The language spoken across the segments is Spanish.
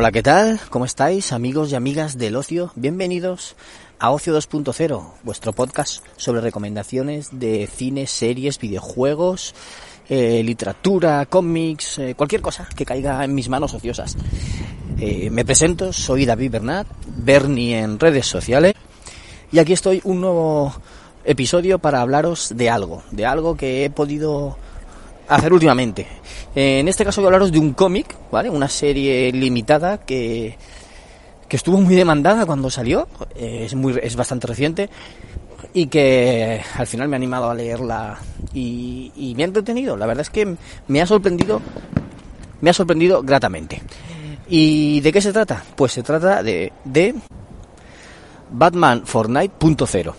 Hola, ¿qué tal? ¿Cómo estáis, amigos y amigas del ocio? Bienvenidos a Ocio 2.0, vuestro podcast sobre recomendaciones de cine, series, videojuegos, eh, literatura, cómics, eh, cualquier cosa que caiga en mis manos ociosas. Eh, me presento, soy David Bernat, Bernie en redes sociales, y aquí estoy un nuevo episodio para hablaros de algo, de algo que he podido hacer últimamente. En este caso voy a hablaros de un cómic, ¿vale? Una serie limitada que, que estuvo muy demandada cuando salió, es, muy, es bastante reciente y que al final me ha animado a leerla y, y me ha entretenido. La verdad es que me ha sorprendido, me ha sorprendido gratamente. ¿Y de qué se trata? Pues se trata de, de Batman Fortnite.0.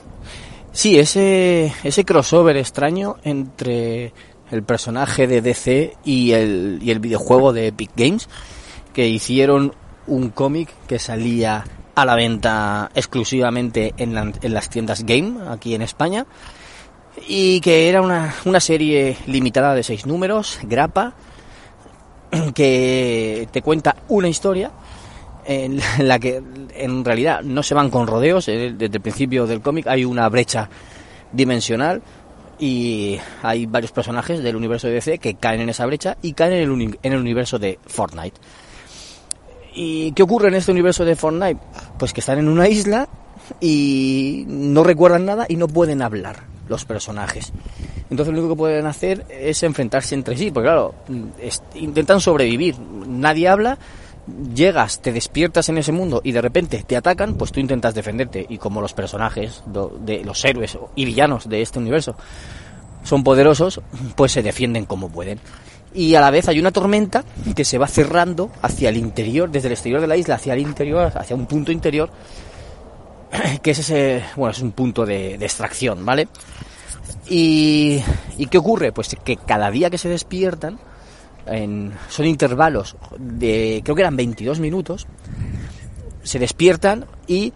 Sí, ese, ese crossover extraño entre el personaje de DC y el, y el videojuego de Epic Games, que hicieron un cómic que salía a la venta exclusivamente en, la, en, las tiendas Game aquí en España y que era una, una serie limitada de seis números, grapa, que te cuenta una historia en la que en realidad no se van con rodeos, eh, desde el principio del cómic hay una brecha dimensional y hay varios personajes del universo de DC que caen en esa brecha y caen en el, en el universo de Fortnite. ¿Y qué ocurre en este universo de Fortnite? Pues que están en una isla y no recuerdan nada y no pueden hablar los personajes. Entonces lo único que pueden hacer es enfrentarse entre sí, porque claro, intentan sobrevivir, nadie habla, llegas, te despiertas en ese mundo y de repente te atacan, pues tú intentas defenderte. Y como los personajes de los héroes y villanos de este universo son poderosos, pues se defienden como pueden. Y a la vez hay una tormenta que se va cerrando hacia el interior, desde el exterior de la isla hacia el interior, hacia un punto interior, que es ese, bueno, es un punto de, extracción, ¿vale? Y, ¿Y qué ocurre? Pues que cada día que se despiertan, en, son intervalos de, creo que eran 22 minutos, se despiertan y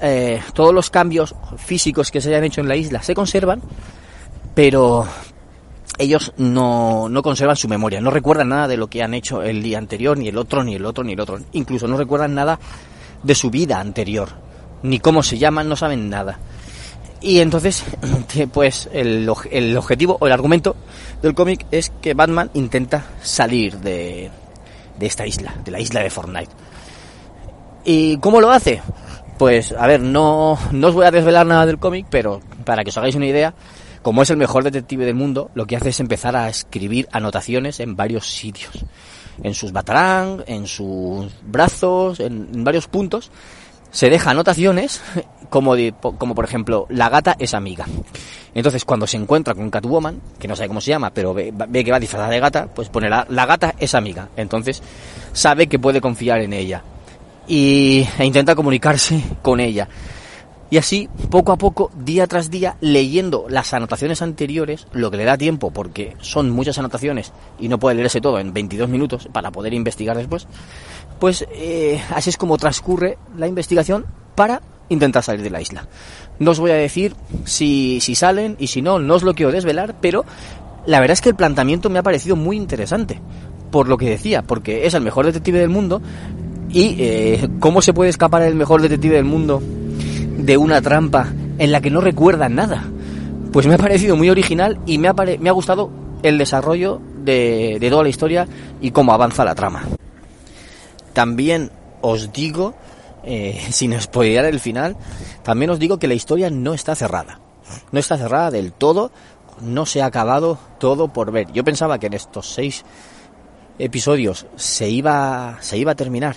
eh, todos los cambios físicos que se hayan hecho en la isla se conservan, pero ellos no, no conservan su memoria, no recuerdan nada de lo que han hecho el día anterior, ni el otro, ni el otro, ni el otro. Incluso no recuerdan nada de su vida anterior, ni cómo se llaman, no saben nada. Y entonces, pues el, el objetivo o el argumento del cómic es que Batman intenta salir de, de esta isla, de la isla de Fortnite. ¿Y cómo lo hace? Pues, a ver, no, no os voy a desvelar nada del cómic, pero para que os hagáis una idea, como es el mejor detective del mundo, lo que hace es empezar a escribir anotaciones en varios sitios. En sus batarán, en sus brazos, en varios puntos. Se deja anotaciones como, de, como por ejemplo, la gata es amiga. Entonces, cuando se encuentra con Catwoman, que no sabe cómo se llama, pero ve, ve que va disfrazada de gata, pues pone la, la, gata es amiga. Entonces, sabe que puede confiar en ella. Y, e intenta comunicarse con ella. Y así, poco a poco, día tras día, leyendo las anotaciones anteriores, lo que le da tiempo, porque son muchas anotaciones y no puede leerse todo en 22 minutos para poder investigar después, pues eh, así es como transcurre la investigación para intentar salir de la isla. No os voy a decir si, si salen y si no, no os lo quiero desvelar, pero la verdad es que el planteamiento me ha parecido muy interesante, por lo que decía, porque es el mejor detective del mundo y eh, cómo se puede escapar el mejor detective del mundo de una trampa en la que no recuerda nada. Pues me ha parecido muy original y me ha, me ha gustado el desarrollo de, de toda la historia y cómo avanza la trama. También os digo eh, sin spoilear el final, también os digo que la historia no está cerrada. No está cerrada del todo, no se ha acabado todo por ver. Yo pensaba que en estos seis episodios se iba, se iba a terminar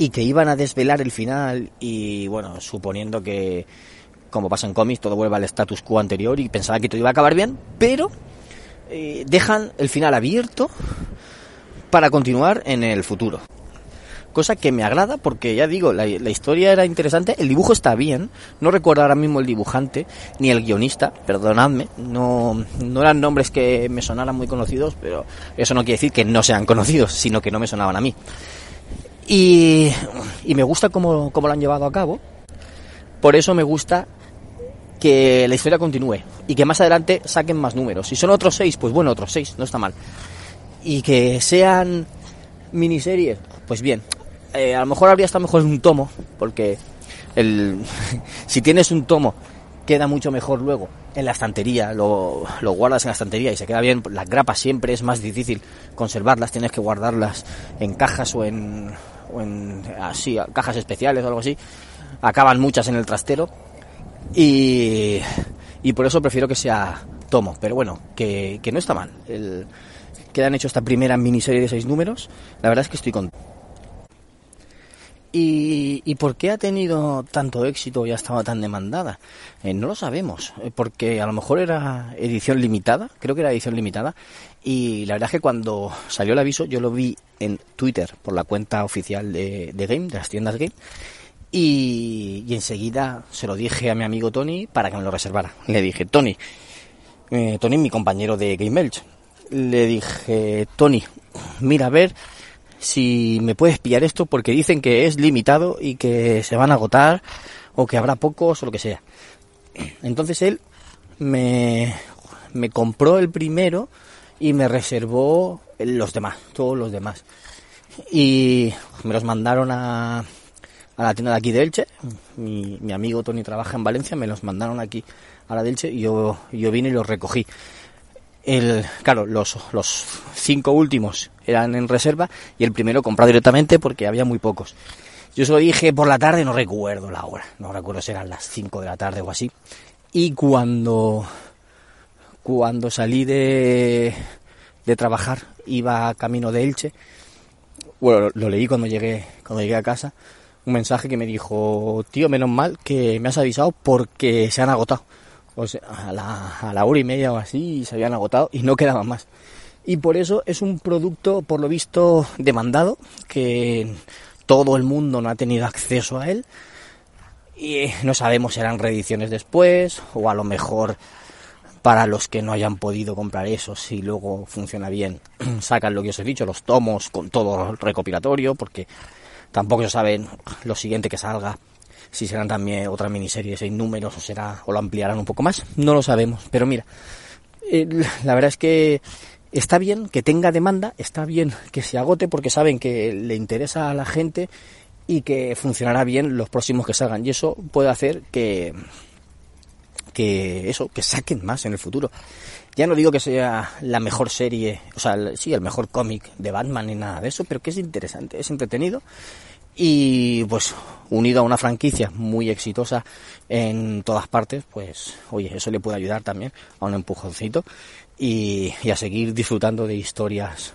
y que iban a desvelar el final y bueno, suponiendo que como pasa en cómics todo vuelva al status quo anterior y pensaba que todo iba a acabar bien, pero eh, dejan el final abierto para continuar en el futuro cosa que me agrada porque ya digo, la, la, historia era interesante, el dibujo está bien, no recuerdo ahora mismo el dibujante ni el guionista, perdonadme, no, no eran nombres que me sonaran muy conocidos, pero eso no quiere decir que no sean conocidos, sino que no me sonaban a mí. Y, me gusta cómo, cómo lo han llevado a cabo, por eso me gusta que la historia continúe y que más adelante saquen más números. Si son otros seis, pues bueno, otros seis, no está mal. Y que sean miniseries, pues bien, eh, a lo mejor habría estado mejor en un tomo, porque el, si tienes un tomo queda mucho mejor luego en la estantería, lo, lo, guardas en la estantería y se queda bien. Las grapas siempre es más difícil conservarlas, tienes que guardarlas en cajas o en, o en así, cajas especiales o algo así. Acaban muchas en el trastero y, y por eso prefiero que sea tomo. Pero bueno, que, que no está mal. El, que han hecho esta primera miniserie de seis números, la verdad es que estoy contento. ¿Y, ¿Y, por qué ha tenido tanto éxito y ha estado tan demandada? Eh, no lo sabemos, eh, porque a lo mejor era edición limitada, creo que era edición limitada, y la verdad es que cuando salió el aviso yo lo vi en Twitter por la cuenta oficial de, Game, de las tiendas Game, y, y, enseguida se lo dije a mi amigo Tony para que me lo reservara. Le dije, Tony, eh, Tony mi compañero de Game Elch, le dije, Tony, mira a ver si me puedes pillar esto porque dicen que es limitado y que se van a agotar o que habrá pocos o lo que sea. Entonces él me, me compró el primero y me reservó los demás, todos los demás. Y me los mandaron a, a la tienda de aquí de Elche. Mi, mi, amigo Tony trabaja en Valencia, me los mandaron aquí a la de Elche y yo, yo vine y los recogí. El, claro, los, los cinco últimos eran en reserva y el primero comprado directamente porque había muy pocos. Yo se lo dije por la tarde, no recuerdo la hora, no recuerdo si eran las 5 de la tarde o así. Y cuando, cuando salí de, de trabajar, iba camino de Elche, bueno, lo, leí cuando llegué, cuando llegué a casa, un mensaje que me dijo, tío, menos mal que me has avisado porque se han agotado. A la, a la hora y media o así se habían agotado y no quedaban más. Y por eso es un producto, por lo visto, demandado, que todo el mundo no ha tenido acceso a él. Y no sabemos si eran reediciones después, o a lo mejor para los que no hayan podido comprar eso, si luego funciona bien, sacan lo que os he dicho, los tomos con todo recopilatorio, porque tampoco se saben lo siguiente que salga, si serán también otra miniserie de seis números o será o lo ampliarán un poco más, no lo sabemos. Pero mira, eh, la verdad es que está bien que tenga demanda, está bien que se agote porque saben que le interesa a la gente y que funcionará bien los próximos que salgan y eso puede hacer que que eso que saquen más en el futuro. Ya no digo que sea la mejor serie, o sea, sí, el mejor cómic de Batman ni nada de eso, pero que es interesante, es entretenido y pues unido a una franquicia muy exitosa en todas partes, pues oye, eso le puede ayudar también a un empujoncito y, y a seguir disfrutando de historias,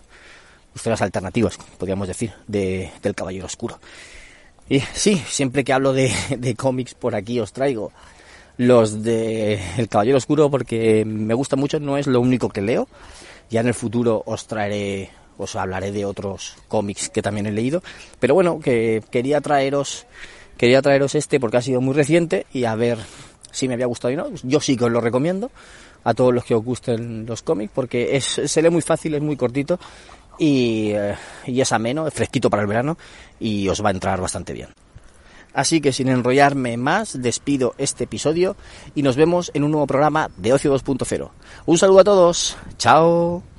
historias alternativas, podríamos decir, de, del Caballero Oscuro. Y sí, siempre que hablo de, de cómics por aquí os traigo los de El Caballero Oscuro porque me gusta mucho, no es lo único que leo. Ya en el futuro os traeré os hablaré de otros cómics que también he leído, pero bueno, que quería traeros quería traeros este porque ha sido muy reciente y a ver si me había gustado y no. Yo sí que os lo recomiendo a todos los que os gusten los cómics porque es, se lee muy fácil, es muy cortito y, eh, y es ameno, es fresquito para el verano y os va a entrar bastante bien. Así que sin enrollarme más, despido este episodio y nos vemos en un nuevo programa de Ocio 2.0. Un saludo a todos, chao.